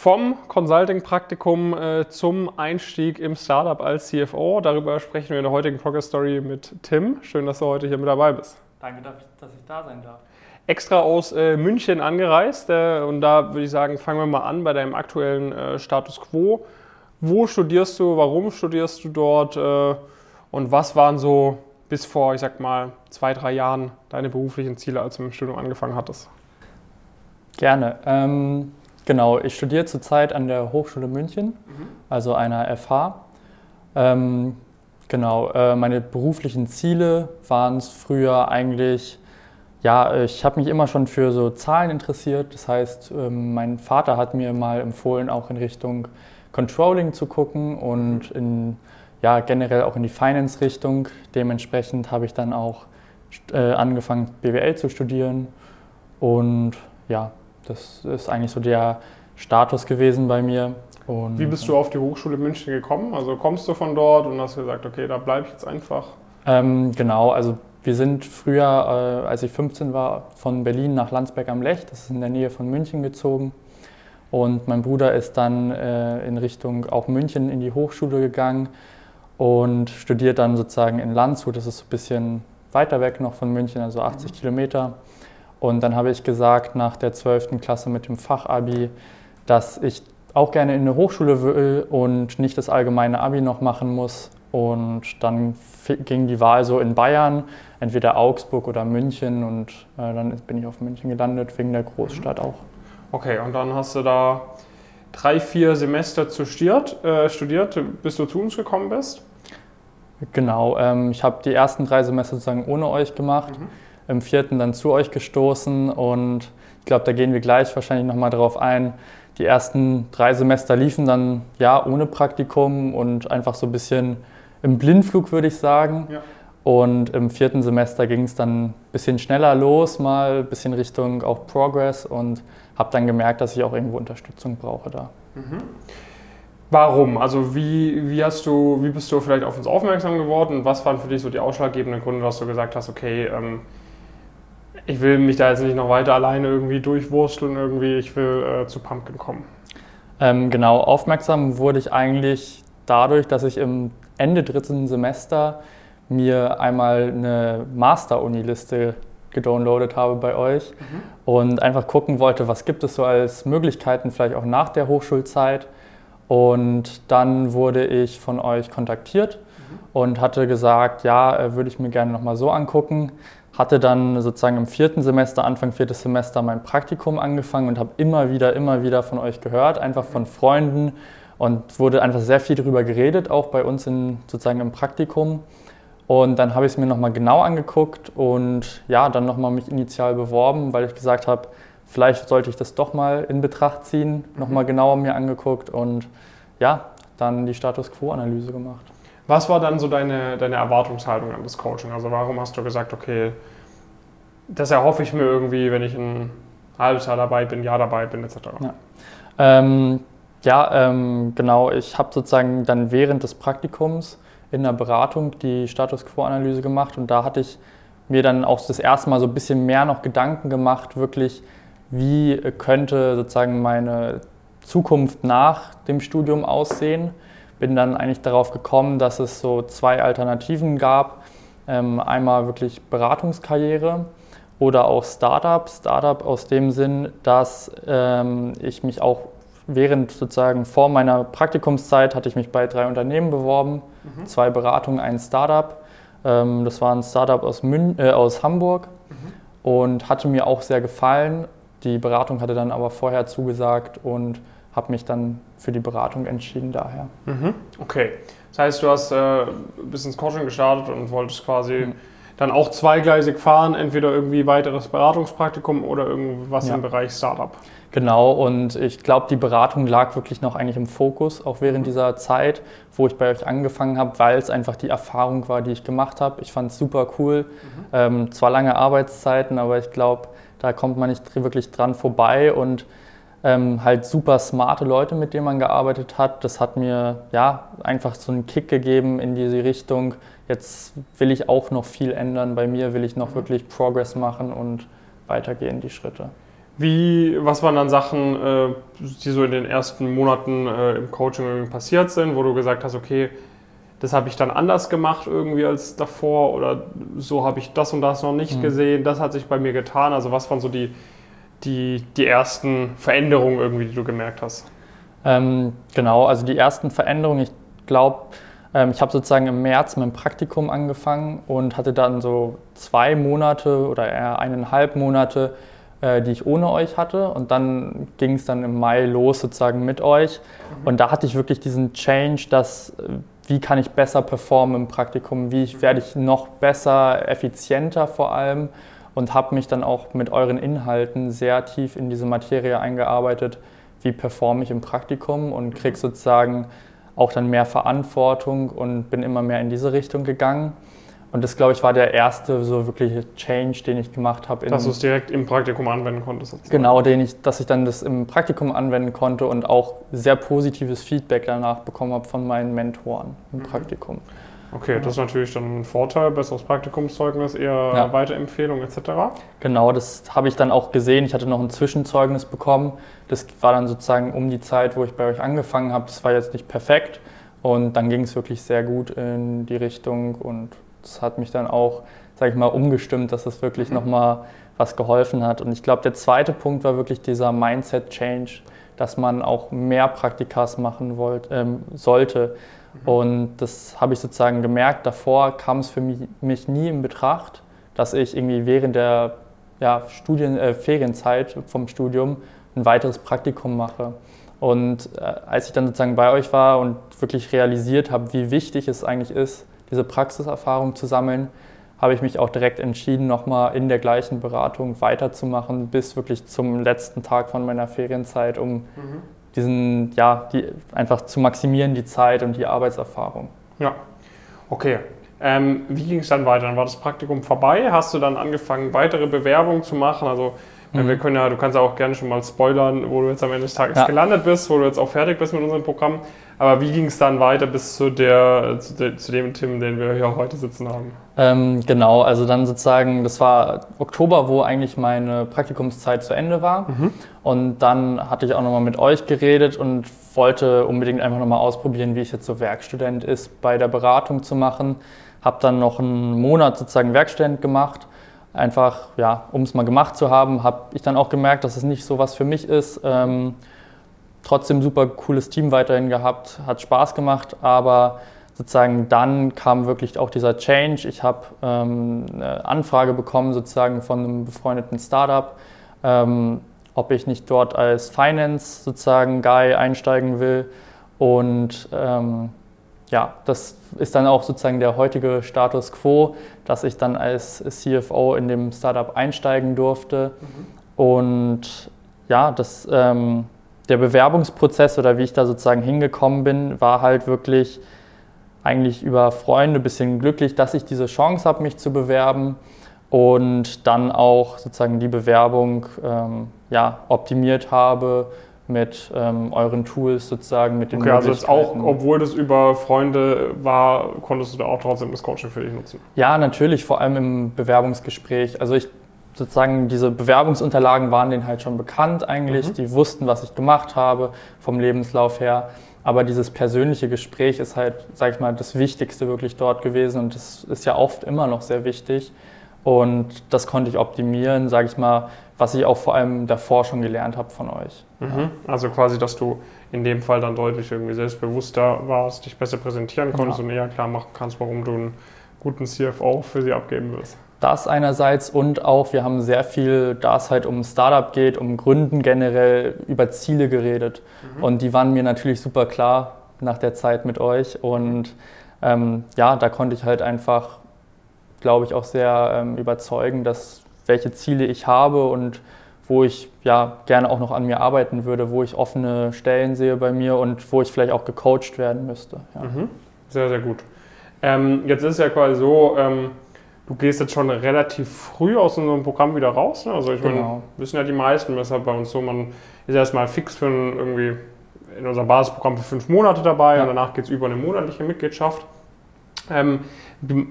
Vom Consulting-Praktikum äh, zum Einstieg im Startup als CFO. Darüber sprechen wir in der heutigen Progress Story mit Tim. Schön, dass du heute hier mit dabei bist. Danke, dass ich da sein darf. Extra aus äh, München angereist äh, und da würde ich sagen, fangen wir mal an bei deinem aktuellen äh, Status quo. Wo studierst du, warum studierst du dort äh, und was waren so bis vor, ich sag mal, zwei, drei Jahren deine beruflichen Ziele, als du mit dem Studium angefangen hattest? Gerne. Ähm Genau, ich studiere zurzeit an der Hochschule München, mhm. also einer FH. Ähm, genau, äh, meine beruflichen Ziele waren es früher eigentlich, ja, ich habe mich immer schon für so Zahlen interessiert. Das heißt, ähm, mein Vater hat mir mal empfohlen, auch in Richtung Controlling zu gucken und in, ja, generell auch in die Finance-Richtung. Dementsprechend habe ich dann auch äh, angefangen, BWL zu studieren und ja, das ist eigentlich so der Status gewesen bei mir. Und, Wie bist du auf die Hochschule München gekommen? Also kommst du von dort und hast gesagt, okay, da bleibe ich jetzt einfach? Ähm, genau, also wir sind früher, äh, als ich 15 war, von Berlin nach Landsberg am Lech, das ist in der Nähe von München gezogen. Und mein Bruder ist dann äh, in Richtung auch München in die Hochschule gegangen und studiert dann sozusagen in Landshut, das ist so ein bisschen weiter weg noch von München, also 80 mhm. Kilometer. Und dann habe ich gesagt, nach der 12. Klasse mit dem Fachabi, dass ich auch gerne in eine Hochschule will und nicht das allgemeine Abi noch machen muss. Und dann ging die Wahl so in Bayern, entweder Augsburg oder München. Und äh, dann bin ich auf München gelandet, wegen der Großstadt mhm. auch. Okay, und dann hast du da drei, vier Semester studiert, äh, studiert bis du zu uns gekommen bist? Genau, ähm, ich habe die ersten drei Semester sozusagen ohne euch gemacht. Mhm im vierten dann zu euch gestoßen und ich glaube, da gehen wir gleich wahrscheinlich nochmal drauf ein. Die ersten drei Semester liefen dann ja ohne Praktikum und einfach so ein bisschen im Blindflug, würde ich sagen. Ja. Und im vierten Semester ging es dann ein bisschen schneller los, mal ein bisschen Richtung auch Progress und habe dann gemerkt, dass ich auch irgendwo Unterstützung brauche da. Mhm. Warum? Also wie, wie, hast du, wie bist du vielleicht auf uns aufmerksam geworden und was waren für dich so die ausschlaggebenden Gründe, dass du gesagt hast, okay, ähm, ich will mich da jetzt nicht noch weiter alleine irgendwie durchwursteln, irgendwie, ich will äh, zu Pumpkin kommen. Ähm, genau, aufmerksam wurde ich eigentlich dadurch, dass ich im Ende dritten Semester mir einmal eine Master-Uni-Liste gedownloadet habe bei euch mhm. und einfach gucken wollte, was gibt es so als Möglichkeiten, vielleicht auch nach der Hochschulzeit. Und dann wurde ich von euch kontaktiert mhm. und hatte gesagt, ja, äh, würde ich mir gerne nochmal so angucken hatte dann sozusagen im vierten Semester, Anfang viertes Semester mein Praktikum angefangen und habe immer wieder, immer wieder von euch gehört, einfach von Freunden und wurde einfach sehr viel darüber geredet, auch bei uns in, sozusagen im Praktikum. Und dann habe ich es mir nochmal genau angeguckt und ja, dann nochmal mich initial beworben, weil ich gesagt habe, vielleicht sollte ich das doch mal in Betracht ziehen, nochmal mhm. genauer mir angeguckt und ja, dann die Status Quo-Analyse gemacht. Was war dann so deine, deine Erwartungshaltung an das Coaching? Also warum hast du gesagt, okay, das erhoffe ich mir irgendwie, wenn ich ein halbes Jahr dabei bin, Jahr dabei bin, etc. Ja, ähm, ja ähm, genau. Ich habe sozusagen dann während des Praktikums in der Beratung die Status Quo-Analyse gemacht und da hatte ich mir dann auch das erste Mal so ein bisschen mehr noch Gedanken gemacht, wirklich, wie könnte sozusagen meine Zukunft nach dem Studium aussehen bin dann eigentlich darauf gekommen, dass es so zwei Alternativen gab. Ähm, einmal wirklich Beratungskarriere oder auch Startup. Startup aus dem Sinn, dass ähm, ich mich auch während sozusagen vor meiner Praktikumszeit hatte ich mich bei drei Unternehmen beworben, mhm. zwei Beratungen, ein Startup. Ähm, das war ein Startup aus, Mün äh, aus Hamburg mhm. und hatte mir auch sehr gefallen. Die Beratung hatte dann aber vorher zugesagt und habe mich dann für die Beratung entschieden daher. Mhm. Okay, das heißt, du hast äh, bis ins Coaching gestartet und wolltest quasi mhm. Dann auch zweigleisig fahren, entweder irgendwie weiteres Beratungspraktikum oder irgendwas ja. im Bereich Startup. Genau, und ich glaube, die Beratung lag wirklich noch eigentlich im Fokus, auch während dieser Zeit, wo ich bei euch angefangen habe, weil es einfach die Erfahrung war, die ich gemacht habe. Ich fand es super cool. Mhm. Ähm, zwar lange Arbeitszeiten, aber ich glaube, da kommt man nicht wirklich dran vorbei und ähm, halt super smarte Leute, mit denen man gearbeitet hat. Das hat mir ja einfach so einen Kick gegeben in diese Richtung. Jetzt will ich auch noch viel ändern. Bei mir will ich noch mhm. wirklich Progress machen und weitergehen die Schritte. Wie, was waren dann Sachen, äh, die so in den ersten Monaten äh, im Coaching passiert sind, wo du gesagt hast, okay, das habe ich dann anders gemacht irgendwie als davor oder so habe ich das und das noch nicht mhm. gesehen, das hat sich bei mir getan. Also was waren so die, die, die ersten Veränderungen irgendwie, die du gemerkt hast? Ähm, genau, also die ersten Veränderungen, ich glaube, ich habe sozusagen im März mein Praktikum angefangen und hatte dann so zwei Monate oder eher eineinhalb Monate, äh, die ich ohne euch hatte. Und dann ging es dann im Mai los sozusagen mit euch. Mhm. Und da hatte ich wirklich diesen Change, dass äh, wie kann ich besser performen im Praktikum, wie werde ich noch besser, effizienter vor allem und habe mich dann auch mit euren Inhalten sehr tief in diese Materie eingearbeitet, wie performe ich im Praktikum und kriege sozusagen auch dann mehr Verantwortung und bin immer mehr in diese Richtung gegangen. Und das, glaube ich, war der erste so wirkliche Change, den ich gemacht habe. Dass du es direkt im Praktikum anwenden konntest. Sozusagen. Genau, den ich, dass ich dann das im Praktikum anwenden konnte und auch sehr positives Feedback danach bekommen habe von meinen Mentoren im mhm. Praktikum. Okay, das ist natürlich dann ein Vorteil, besseres Praktikumszeugnis, eher ja. Weiterempfehlung etc. Genau, das habe ich dann auch gesehen. Ich hatte noch ein Zwischenzeugnis bekommen. Das war dann sozusagen um die Zeit, wo ich bei euch angefangen habe. Das war jetzt nicht perfekt. Und dann ging es wirklich sehr gut in die Richtung und das hat mich dann auch, sage ich mal, umgestimmt, dass es wirklich mhm. nochmal was geholfen hat. Und ich glaube, der zweite Punkt war wirklich dieser Mindset-Change, dass man auch mehr Praktikas machen wollt, ähm, sollte. Mhm. Und das habe ich sozusagen gemerkt. Davor kam es für mich, mich, nie in Betracht, dass ich irgendwie während der ja, Studien, äh, Ferienzeit vom Studium ein weiteres Praktikum mache. Und äh, als ich dann sozusagen bei euch war und wirklich realisiert habe, wie wichtig es eigentlich ist, diese Praxiserfahrung zu sammeln, habe ich mich auch direkt entschieden, nochmal in der gleichen Beratung weiterzumachen, bis wirklich zum letzten Tag von meiner Ferienzeit, um mhm. diesen, ja, die, einfach zu maximieren, die Zeit und die Arbeitserfahrung. Ja, okay. Ähm, wie ging es dann weiter? Dann war das Praktikum vorbei. Hast du dann angefangen, weitere Bewerbungen zu machen? Also Mhm. Wir können ja, du kannst ja auch gerne schon mal spoilern, wo du jetzt am Ende des Tages ja. gelandet bist, wo du jetzt auch fertig bist mit unserem Programm. Aber wie ging es dann weiter bis zu, der, zu, de, zu, dem Tim, den wir hier heute sitzen haben? Ähm, genau, also dann sozusagen, das war Oktober, wo eigentlich meine Praktikumszeit zu Ende war. Mhm. Und dann hatte ich auch nochmal mit euch geredet und wollte unbedingt einfach nochmal ausprobieren, wie ich jetzt so Werkstudent ist, bei der Beratung zu machen. Habe dann noch einen Monat sozusagen Werkstudent gemacht einfach, ja, um es mal gemacht zu haben, habe ich dann auch gemerkt, dass es nicht so was für mich ist. Ähm, trotzdem super cooles Team weiterhin gehabt, hat Spaß gemacht, aber sozusagen dann kam wirklich auch dieser Change. Ich habe ähm, eine Anfrage bekommen sozusagen von einem befreundeten Startup, ähm, ob ich nicht dort als Finance sozusagen Guy einsteigen will und ähm, ja, das ist dann auch sozusagen der heutige Status quo, dass ich dann als CFO in dem Startup einsteigen durfte. Mhm. Und ja, das, ähm, der Bewerbungsprozess oder wie ich da sozusagen hingekommen bin, war halt wirklich eigentlich über Freunde ein bisschen glücklich, dass ich diese Chance habe, mich zu bewerben und dann auch sozusagen die Bewerbung ähm, ja, optimiert habe mit ähm, euren Tools sozusagen, mit den Okay, also jetzt auch, obwohl das über Freunde war, konntest du da auch trotzdem das Coaching für dich nutzen? Ja, natürlich, vor allem im Bewerbungsgespräch. Also ich sozusagen diese Bewerbungsunterlagen waren denen halt schon bekannt eigentlich. Mhm. Die wussten, was ich gemacht habe vom Lebenslauf her. Aber dieses persönliche Gespräch ist halt, sag ich mal, das Wichtigste wirklich dort gewesen und das ist ja oft immer noch sehr wichtig. Und das konnte ich optimieren, sage ich mal, was ich auch vor allem davor schon gelernt habe von euch. Mhm. Also quasi, dass du in dem Fall dann deutlich irgendwie selbstbewusster warst, dich besser präsentieren konntest ja. und eher klar machen kannst, warum du einen guten CFO für sie abgeben wirst. Das einerseits und auch, wir haben sehr viel, da es halt um Startup geht, um Gründen generell, über Ziele geredet. Mhm. Und die waren mir natürlich super klar nach der Zeit mit euch. Und ähm, ja, da konnte ich halt einfach, glaube ich, auch sehr ähm, überzeugen, dass welche Ziele ich habe und wo ich ja gerne auch noch an mir arbeiten würde, wo ich offene Stellen sehe bei mir und wo ich vielleicht auch gecoacht werden müsste. Ja. Mhm. Sehr, sehr gut. Ähm, jetzt ist es ja quasi so, ähm, du gehst jetzt schon relativ früh aus unserem Programm wieder raus. Ne? Also ich genau. meine, wissen ja die meisten, weshalb bei uns so, man ist erstmal fix für ein, irgendwie in unserem Basisprogramm für fünf Monate dabei ja. und danach geht es über eine monatliche Mitgliedschaft. Ähm,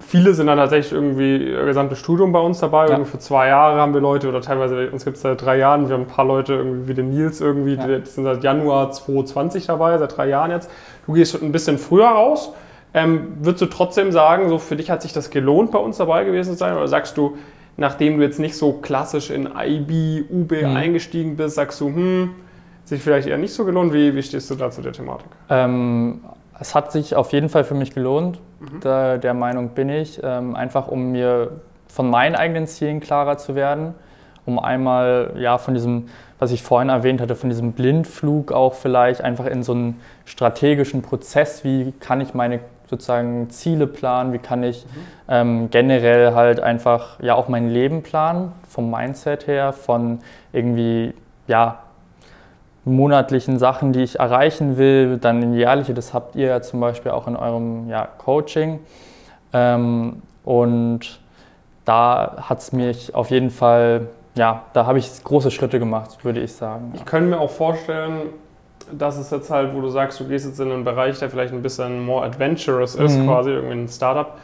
viele sind dann tatsächlich irgendwie ihr gesamtes Studium bei uns dabei. Ja. für zwei Jahre haben wir Leute oder teilweise, uns gibt es seit drei Jahren, wir haben ein paar Leute irgendwie wie den Nils irgendwie, ja. die sind seit Januar 2020 dabei, seit drei Jahren jetzt. Du gehst ein bisschen früher raus. Ähm, würdest du trotzdem sagen, so für dich hat sich das gelohnt, bei uns dabei gewesen zu sein? Oder sagst du, nachdem du jetzt nicht so klassisch in IB, UB mhm. eingestiegen bist, sagst du, hm, sich vielleicht eher nicht so gelohnt? Wie, wie stehst du da zu der Thematik? Ähm, es hat sich auf jeden Fall für mich gelohnt. Mhm. Da, der Meinung bin ich. Ähm, einfach um mir von meinen eigenen Zielen klarer zu werden. Um einmal ja, von diesem, was ich vorhin erwähnt hatte, von diesem Blindflug auch vielleicht einfach in so einen strategischen Prozess, wie kann ich meine sozusagen Ziele planen, wie kann ich mhm. ähm, generell halt einfach ja auch mein Leben planen, vom Mindset her, von irgendwie ja monatlichen Sachen, die ich erreichen will, dann in jährliche, das habt ihr ja zum Beispiel auch in eurem ja, Coaching. Ähm, und da hat es mich auf jeden Fall, ja, da habe ich große Schritte gemacht, würde ich sagen. Ja. Ich könnte mir auch vorstellen, dass es jetzt halt, wo du sagst, du gehst jetzt in einen Bereich, der vielleicht ein bisschen more adventurous ist, mhm. quasi irgendwie ein Startup,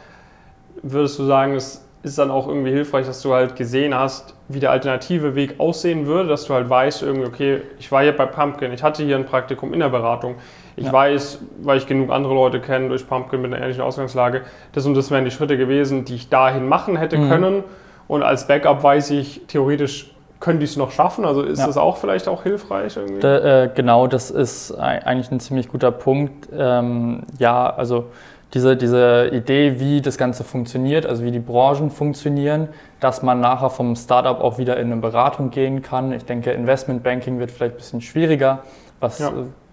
würdest du sagen, es ist dann auch irgendwie hilfreich, dass du halt gesehen hast, wie der alternative Weg aussehen würde, dass du halt weißt, irgendwie, okay, ich war hier bei Pumpkin, ich hatte hier ein Praktikum in der Beratung, ich ja. weiß, weil ich genug andere Leute kenne durch Pumpkin mit einer ähnlichen Ausgangslage, das und das wären die Schritte gewesen, die ich dahin machen hätte mhm. können. Und als Backup weiß ich, theoretisch könnte ich es noch schaffen? Also ist ja. das auch vielleicht auch hilfreich irgendwie? Da, äh, genau, das ist eigentlich ein ziemlich guter Punkt. Ähm, ja, also diese, diese Idee, wie das Ganze funktioniert, also wie die Branchen funktionieren, dass man nachher vom Startup auch wieder in eine Beratung gehen kann. Ich denke, Investmentbanking wird vielleicht ein bisschen schwieriger, was ja.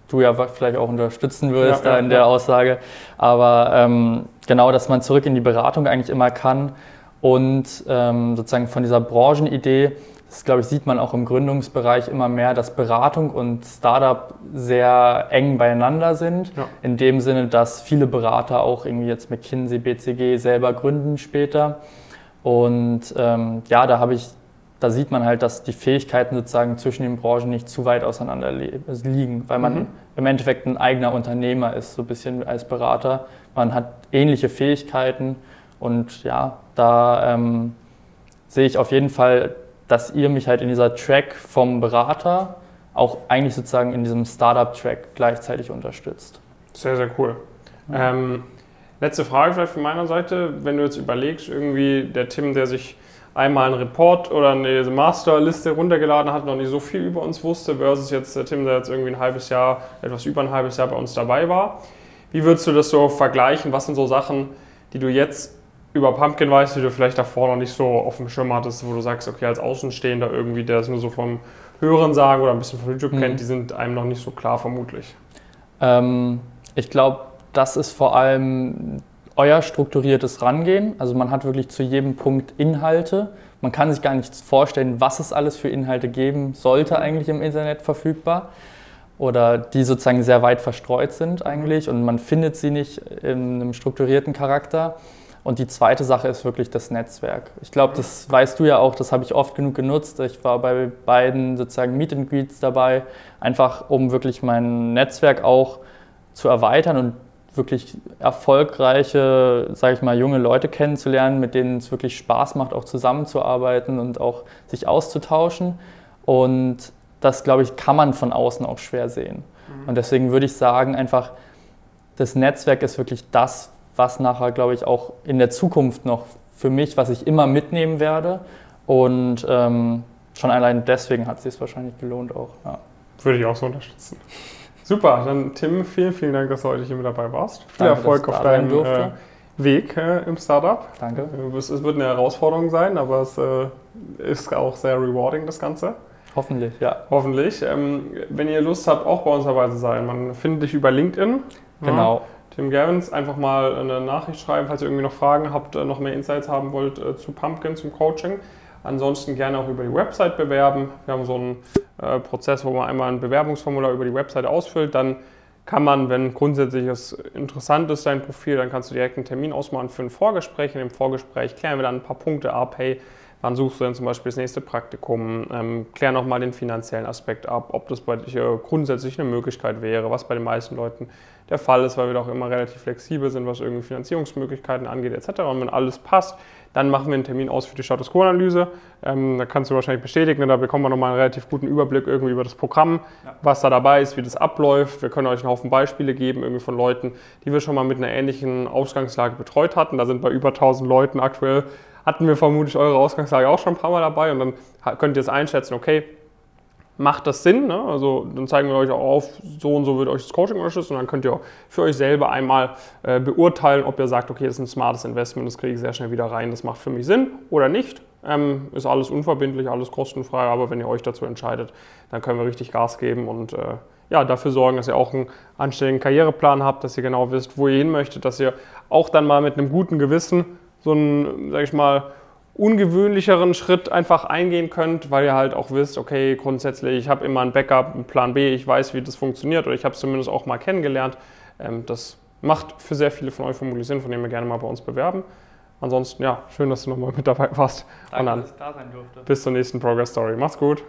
du ja vielleicht auch unterstützen würdest ja, da in der Aussage. Aber ähm, genau, dass man zurück in die Beratung eigentlich immer kann und ähm, sozusagen von dieser Branchenidee das, glaube ich, sieht man auch im Gründungsbereich immer mehr, dass Beratung und Startup sehr eng beieinander sind. Ja. In dem Sinne, dass viele Berater auch irgendwie jetzt McKinsey, BCG selber gründen später. Und ähm, ja, da habe ich, da sieht man halt, dass die Fähigkeiten sozusagen zwischen den Branchen nicht zu weit auseinander liegen, weil man mhm. im Endeffekt ein eigener Unternehmer ist, so ein bisschen als Berater. Man hat ähnliche Fähigkeiten und ja, da ähm, sehe ich auf jeden Fall dass ihr mich halt in dieser Track vom Berater auch eigentlich sozusagen in diesem Startup-Track gleichzeitig unterstützt. Sehr, sehr cool. Ja. Ähm, letzte Frage vielleicht von meiner Seite. Wenn du jetzt überlegst, irgendwie der Tim, der sich einmal einen Report oder eine Masterliste runtergeladen hat, noch nicht so viel über uns wusste, versus jetzt der Tim, der jetzt irgendwie ein halbes Jahr, etwas über ein halbes Jahr bei uns dabei war. Wie würdest du das so vergleichen? Was sind so Sachen, die du jetzt über Pumpkin weißt, die du vielleicht davor noch nicht so auf dem Schirm hattest, wo du sagst, okay, als Außenstehender irgendwie, der es nur so vom Hören sagen oder ein bisschen von YouTube mhm. kennt, die sind einem noch nicht so klar vermutlich. Ähm, ich glaube, das ist vor allem euer strukturiertes Rangehen. Also man hat wirklich zu jedem Punkt Inhalte. Man kann sich gar nicht vorstellen, was es alles für Inhalte geben sollte eigentlich im Internet verfügbar oder die sozusagen sehr weit verstreut sind eigentlich und man findet sie nicht in einem strukturierten Charakter. Und die zweite Sache ist wirklich das Netzwerk. Ich glaube, das weißt du ja auch, das habe ich oft genug genutzt. Ich war bei beiden sozusagen Meet and Greets dabei, einfach um wirklich mein Netzwerk auch zu erweitern und wirklich erfolgreiche, sage ich mal, junge Leute kennenzulernen, mit denen es wirklich Spaß macht, auch zusammenzuarbeiten und auch sich auszutauschen. Und das, glaube ich, kann man von außen auch schwer sehen. Mhm. Und deswegen würde ich sagen, einfach, das Netzwerk ist wirklich das, was nachher, glaube ich, auch in der Zukunft noch für mich, was ich immer mitnehmen werde. Und ähm, schon allein deswegen hat es sich wahrscheinlich gelohnt auch. Ja. Würde ich auch so unterstützen. Super, dann Tim, vielen, vielen Dank, dass du heute hier mit dabei warst. Viel Danke, Erfolg auf deinem äh, Weg äh, im Startup. Danke. Äh, es, es, wird eine Herausforderung sein, aber es äh, ist auch sehr rewarding, das Ganze. Hoffentlich, ja. Hoffentlich. Ähm, wenn ihr Lust habt, auch bei uns dabei zu sein, man findet dich über LinkedIn. Genau. Ja. Tim Gavins, einfach mal eine Nachricht schreiben, falls ihr irgendwie noch Fragen habt, äh, noch mehr Insights haben wollt äh, zu Pumpkin, zum Coaching. Ansonsten gerne auch über die Website bewerben. Wir haben so einen äh, Prozess, wo man einmal ein Bewerbungsformular über die Website ausfüllt. Dann kann man, wenn grundsätzlich es interessant ist, dein Profil, dann kannst du direkt einen Termin ausmachen für ein Vorgespräch. In dem Vorgespräch klären wir dann ein paar Punkte ab. Hey, wann suchst du denn zum Beispiel das nächste Praktikum, ähm, klär nochmal den finanziellen Aspekt ab, ob das bei dir grundsätzlich eine Möglichkeit wäre, was bei den meisten Leuten der Fall ist, weil wir doch immer relativ flexibel sind, was irgendwie Finanzierungsmöglichkeiten angeht etc. Und wenn alles passt, dann machen wir einen Termin aus für die Status Quo-Analyse. Ähm, da kannst du wahrscheinlich bestätigen, ne? da bekommen wir nochmal einen relativ guten Überblick irgendwie über das Programm, ja. was da dabei ist, wie das abläuft. Wir können euch einen Haufen Beispiele geben, irgendwie von Leuten, die wir schon mal mit einer ähnlichen Ausgangslage betreut hatten. Da sind bei über 1000 Leuten aktuell, hatten wir vermutlich eure Ausgangslage auch schon ein paar Mal dabei und dann könnt ihr es einschätzen, okay, macht das Sinn. Ne? Also dann zeigen wir euch auch auf, so und so wird euch das Coaching unterstützen und dann könnt ihr auch für euch selber einmal äh, beurteilen, ob ihr sagt, okay, das ist ein smartes Investment, das kriege ich sehr schnell wieder rein, das macht für mich Sinn oder nicht. Ähm, ist alles unverbindlich, alles kostenfrei, aber wenn ihr euch dazu entscheidet, dann können wir richtig Gas geben und äh, ja, dafür sorgen, dass ihr auch einen anständigen Karriereplan habt, dass ihr genau wisst, wo ihr hin möchtet, dass ihr auch dann mal mit einem guten Gewissen so ein, sag ich mal, ungewöhnlicheren Schritt einfach eingehen könnt, weil ihr halt auch wisst, okay, grundsätzlich, ich habe immer ein Backup, einen Plan B, ich weiß, wie das funktioniert oder ich habe es zumindest auch mal kennengelernt. Ähm, das macht für sehr viele von euch vermutlich Sinn, von dem ihr gerne mal bei uns bewerben. Ansonsten, ja, schön, dass du nochmal mit dabei warst. Danke, dass ich da sein durfte. Bis zur nächsten Progress Story. Macht's gut.